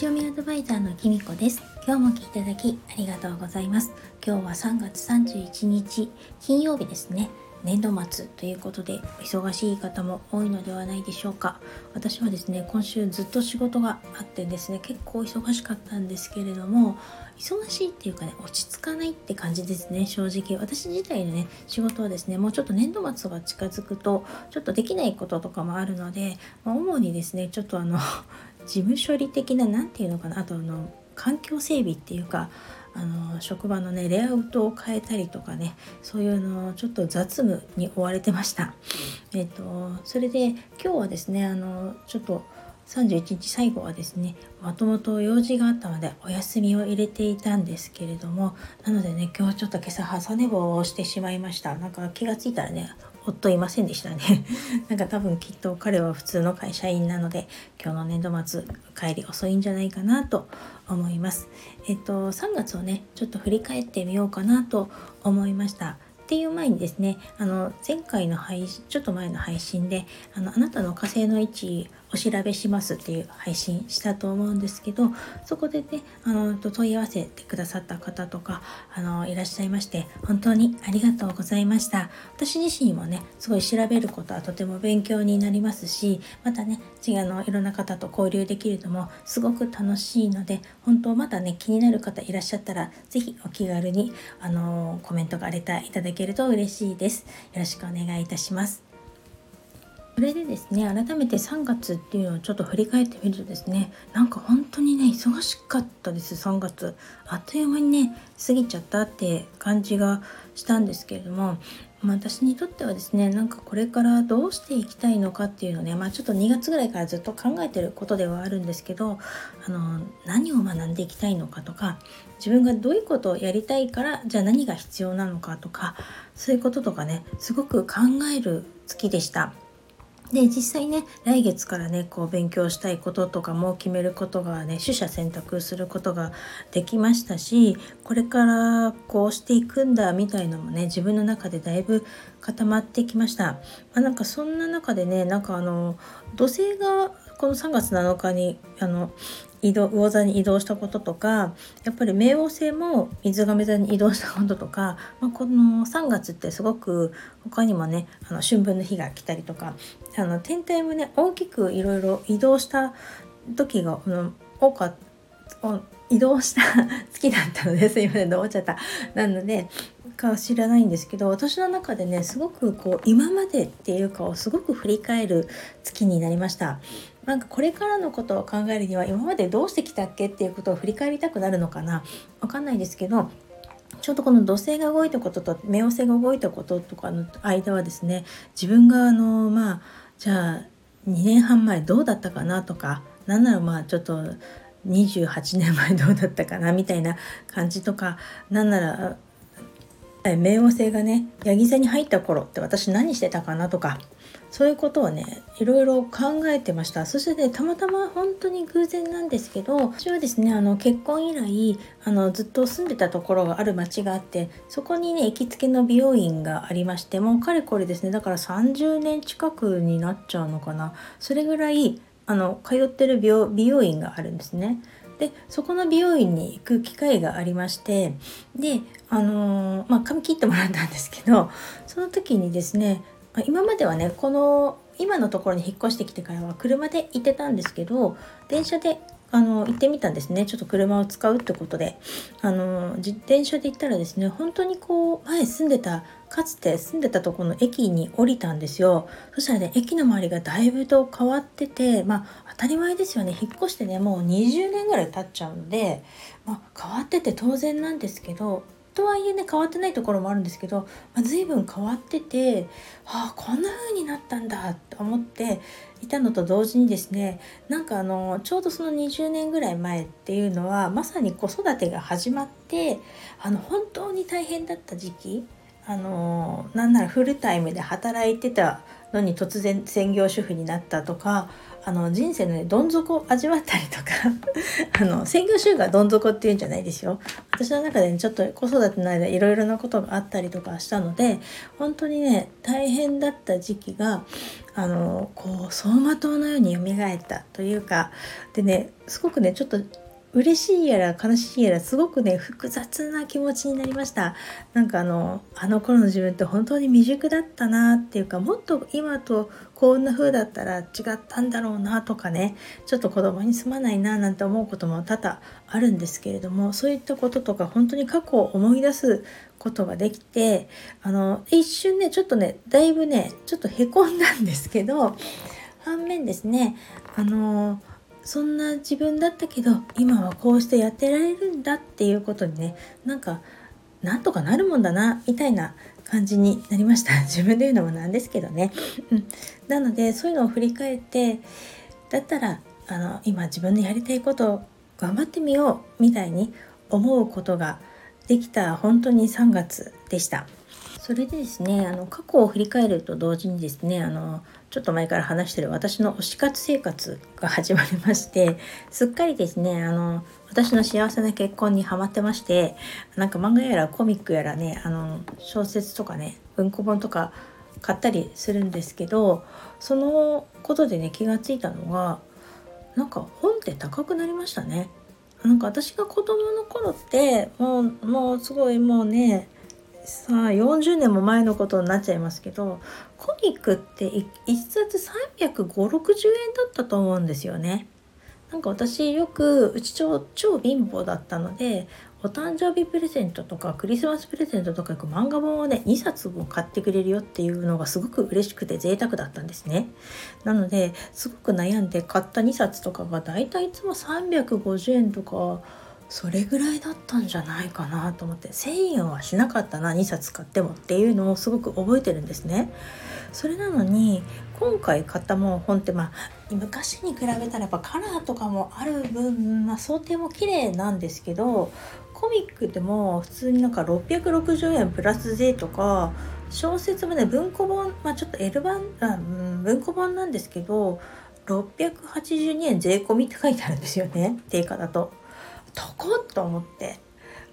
星読みアドバイザーのきみこです。今日も聞いていただきありがとうございます。今日は3月31日金曜日ですね。年度末ということで忙しい方も多いのではないでしょうか。私はですね今週ずっと仕事があってですね結構忙しかったんですけれども忙しいっていうかね落ち着かないって感じですね正直。私自体のね仕事はですねもうちょっと年度末が近づくとちょっとできないこととかもあるので、まあ、主にですねちょっとあの事務処理的な何て言うのかなあとあの環境整備っていうかあの職場のねレイアウトを変えたりとかねそういうのちょっと雑務に追われてました。えっとそれで今日はですねあのちょっと31日最後はですねもともと用事があったのでお休みを入れていたんですけれどもなのでね今日ちょっと今朝朝寝坊をしてしまいましたなんか気がついたらね夫いませんでしたね。なんか多分きっと彼は普通の会社員なので今日の年度末帰り遅いんじゃないかなと思います。えっと3月をねちょっと振り返ってみようかなと思いました。っていう前にですねあの前回の配信ちょっと前の配信であのあなたの火星の位置お調べしますっていう配信したと思うんですけどそこでねあの問い合わせてくださった方とかあのいらっしゃいまして本当にありがとうございました。私自身もねすごい調べることはとても勉強になりますしまたね違うのいろんな方と交流できるのもすごく楽しいので本当まだね気になる方いらっしゃったら是非お気軽にあのコメントがレターいただけると嬉しいです。よろしくお願いいたします。それでですね改めて3月っていうのをちょっと振り返ってみるとですねなんか本当にね忙しかったです3月あっという間にね過ぎちゃったって感じがしたんですけれどもまあ、私にとってはですねなんかこれからどうしていきたいのかっていうのね、まあ、ちょっと2月ぐらいからずっと考えてることではあるんですけどあの何を学んでいきたいのかとか自分がどういうことをやりたいからじゃあ何が必要なのかとかそういうこととかねすごく考える月でした。で実際ね来月からねこう勉強したいこととかも決めることがね取捨選択することができましたしこれからこうしていくんだみたいのもね自分の中でだいぶ固まってきました。まあ、なんかそんな中でねなんかあの土星がこの3月7日にあの移動魚座に移動したこととかやっぱり冥王星も水亀座に移動したこととか、まあ、この3月ってすごく他にもねあの春分の日が来たりとかあの天体もね大きくいろいろ移動した時が、多かった 移動した月だったのですいません思っちゃった。なのでか知らないんですけど私の中でねすごくこう今までっていうかをすごく振り返る月になりました。なんかこれからのことを考えるには今までどうしてきたっけっていうことを振り返りたくなるのかな。わかんないですけどちょうどこの土星が動いたことと冥王星が動いたこととかの間はですね自分があのまあじゃあ2年半前どうだったかなとかなんならまあちょっと28年前どうだったかなみたいな感じとかなんなら冥王星がねヤギ座に入った頃って私何してたかなとかそういうことをねいろいろ考えてましたそして、ね、たまたま本当に偶然なんですけど私はですねあの結婚以来あのずっと住んでたところがある町があってそこにね行きつけの美容院がありましてもうかれこれですねだから30年近くになっちゃうのかなそれぐらいあの通ってる美容院があるんですね。でそこの美容院に行く機会がありましてであのー、まあ髪切ってもらったんですけどその時にですね今まではねこの今のところに引っ越してきてからは車で行ってたんですけど電車であの行ってみたんですね。ちょっと車を使うってことで。あの自転車で行ったらですね本当にこう前住んでたかつて住んでたとこの駅に降りたんですよ。そしたらね駅の周りがだいぶと変わっててまあ当たり前ですよね。引っ越してねもう20年ぐらい経っちゃうので、まあ、変わってて当然なんですけどとはいえね変わってないところもあるんですけど、まあ、随分変わっててああこんな風になったんだと思っていたのと同時にですねなんかあのちょうどその20年ぐらい前っていうのはまさに子育てが始まってあの本当に大変だった時期あのなんならフルタイムで働いてたのに突然専業主婦になったとかあの人生のねどん底を味わったりとか あの専業主婦がどん底っていうんじゃないですよ。私の中でねちょっと子育ての間いろいろなことがあったりとかしたので本当にね大変だった時期があのこう走馬灯のように蘇ったというかでねすごくねちょっと嬉しいやら悲しいやらすごくね複雑な気持ちになりました。なんかあのあの頃の自分って本当に未熟だったなっていうかもっと今とこんな風だったら違ったんだろうなとかねちょっと子供にすまないななんて思うことも多々あるんですけれどもそういったこととか本当に過去を思い出すことができてあの一瞬ねちょっとねだいぶねちょっとへこんだんですけど反面ですねあのそんな自分だったけど今はこうしてやってられるんだっていうことにねなんかなんとかなるもんだなみたいな感じになりました。自分で言うのもなんですけどね、うん、なのでそういうのを振り返ってだったらあの今自分のやりたいことを頑張ってみようみたいに思うことができた本当に3月でした。それでですねあの過去を振り返ると同時にですねあのちょっと前から話してる私の推し活生活が始まりましてすっかりですねあの私の幸せな結婚にハマってましてなんか漫画やらコミックやらねあの小説とかね文庫本とか買ったりするんですけどそのことでね気がついたのがなんか本って高くなりましたね。なんか私が子供の頃ってもうもうすごいもうねさあ40年も前のことになっちゃいますけどコミックって1冊35060円だったと思うんですよね。なんか私よくうち超超貧乏だったのでお誕生日プレゼントとかクリスマスプレゼントとか漫画本をね2冊も買ってくれるよっていうのがすごく嬉しくて贅沢だったんですね。なのですごく悩んで買った2冊とかがだいたいいつも350円とかそれぐらいだったんじゃないかなと思って1,000円はしなかったな2冊買ってもっていうのをすごく覚えてるんですね。それなのに今回買ったもん本ってまあ昔に比べたらやっぱカラーとかもある分、まあ、想定も綺麗なんですけどコミックでも普通になんか660円プラス税とか小説もね文庫本、まあ、ちょっと L 版、うん、文庫本なんですけど682円税込みって書いてあるんですよね定価だと。高っと思って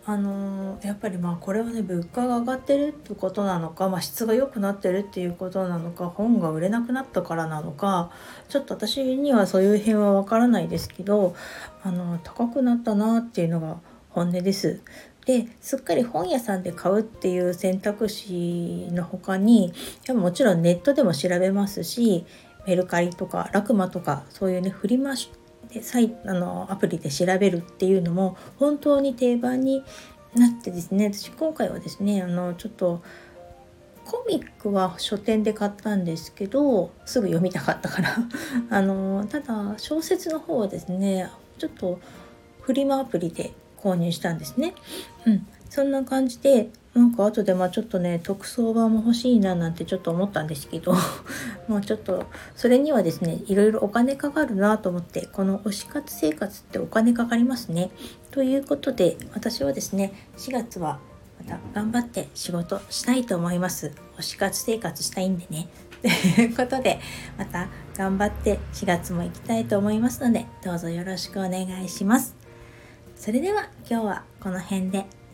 あのー、やっぱりまあこれはね物価が上がってるってことなのか、まあ、質が良くなってるっていうことなのか本が売れなくなったからなのかちょっと私にはそういう辺はわからないですけどあの高くなったなっていうのが本音です。ですっかり本屋さんで買うっていう選択肢の他にもちろんネットでも調べますしメルカリとかラクマとかそういうねフリマでサイあのアプリで調べるっていうのも本当に定番になってですね。私今回はですねあのちょっとコミックは書店で買ったんですけどすぐ読みたかったから。あのただ小説の方はですねちょっとフリマアプリで購入したんですね。うん、そんな感じでなんか後でまあちょっとね特装版も欲しいななんてちょっと思ったんですけど もうちょっとそれにはですねいろいろお金かかるなと思ってこの推し活生活ってお金かかりますね。ということで私はですね4月はまた頑張って仕事したいと思います。推し活生活したいんでね。ということでまた頑張って4月も行きたいと思いますのでどうぞよろしくお願いします。それでは今日はこの辺で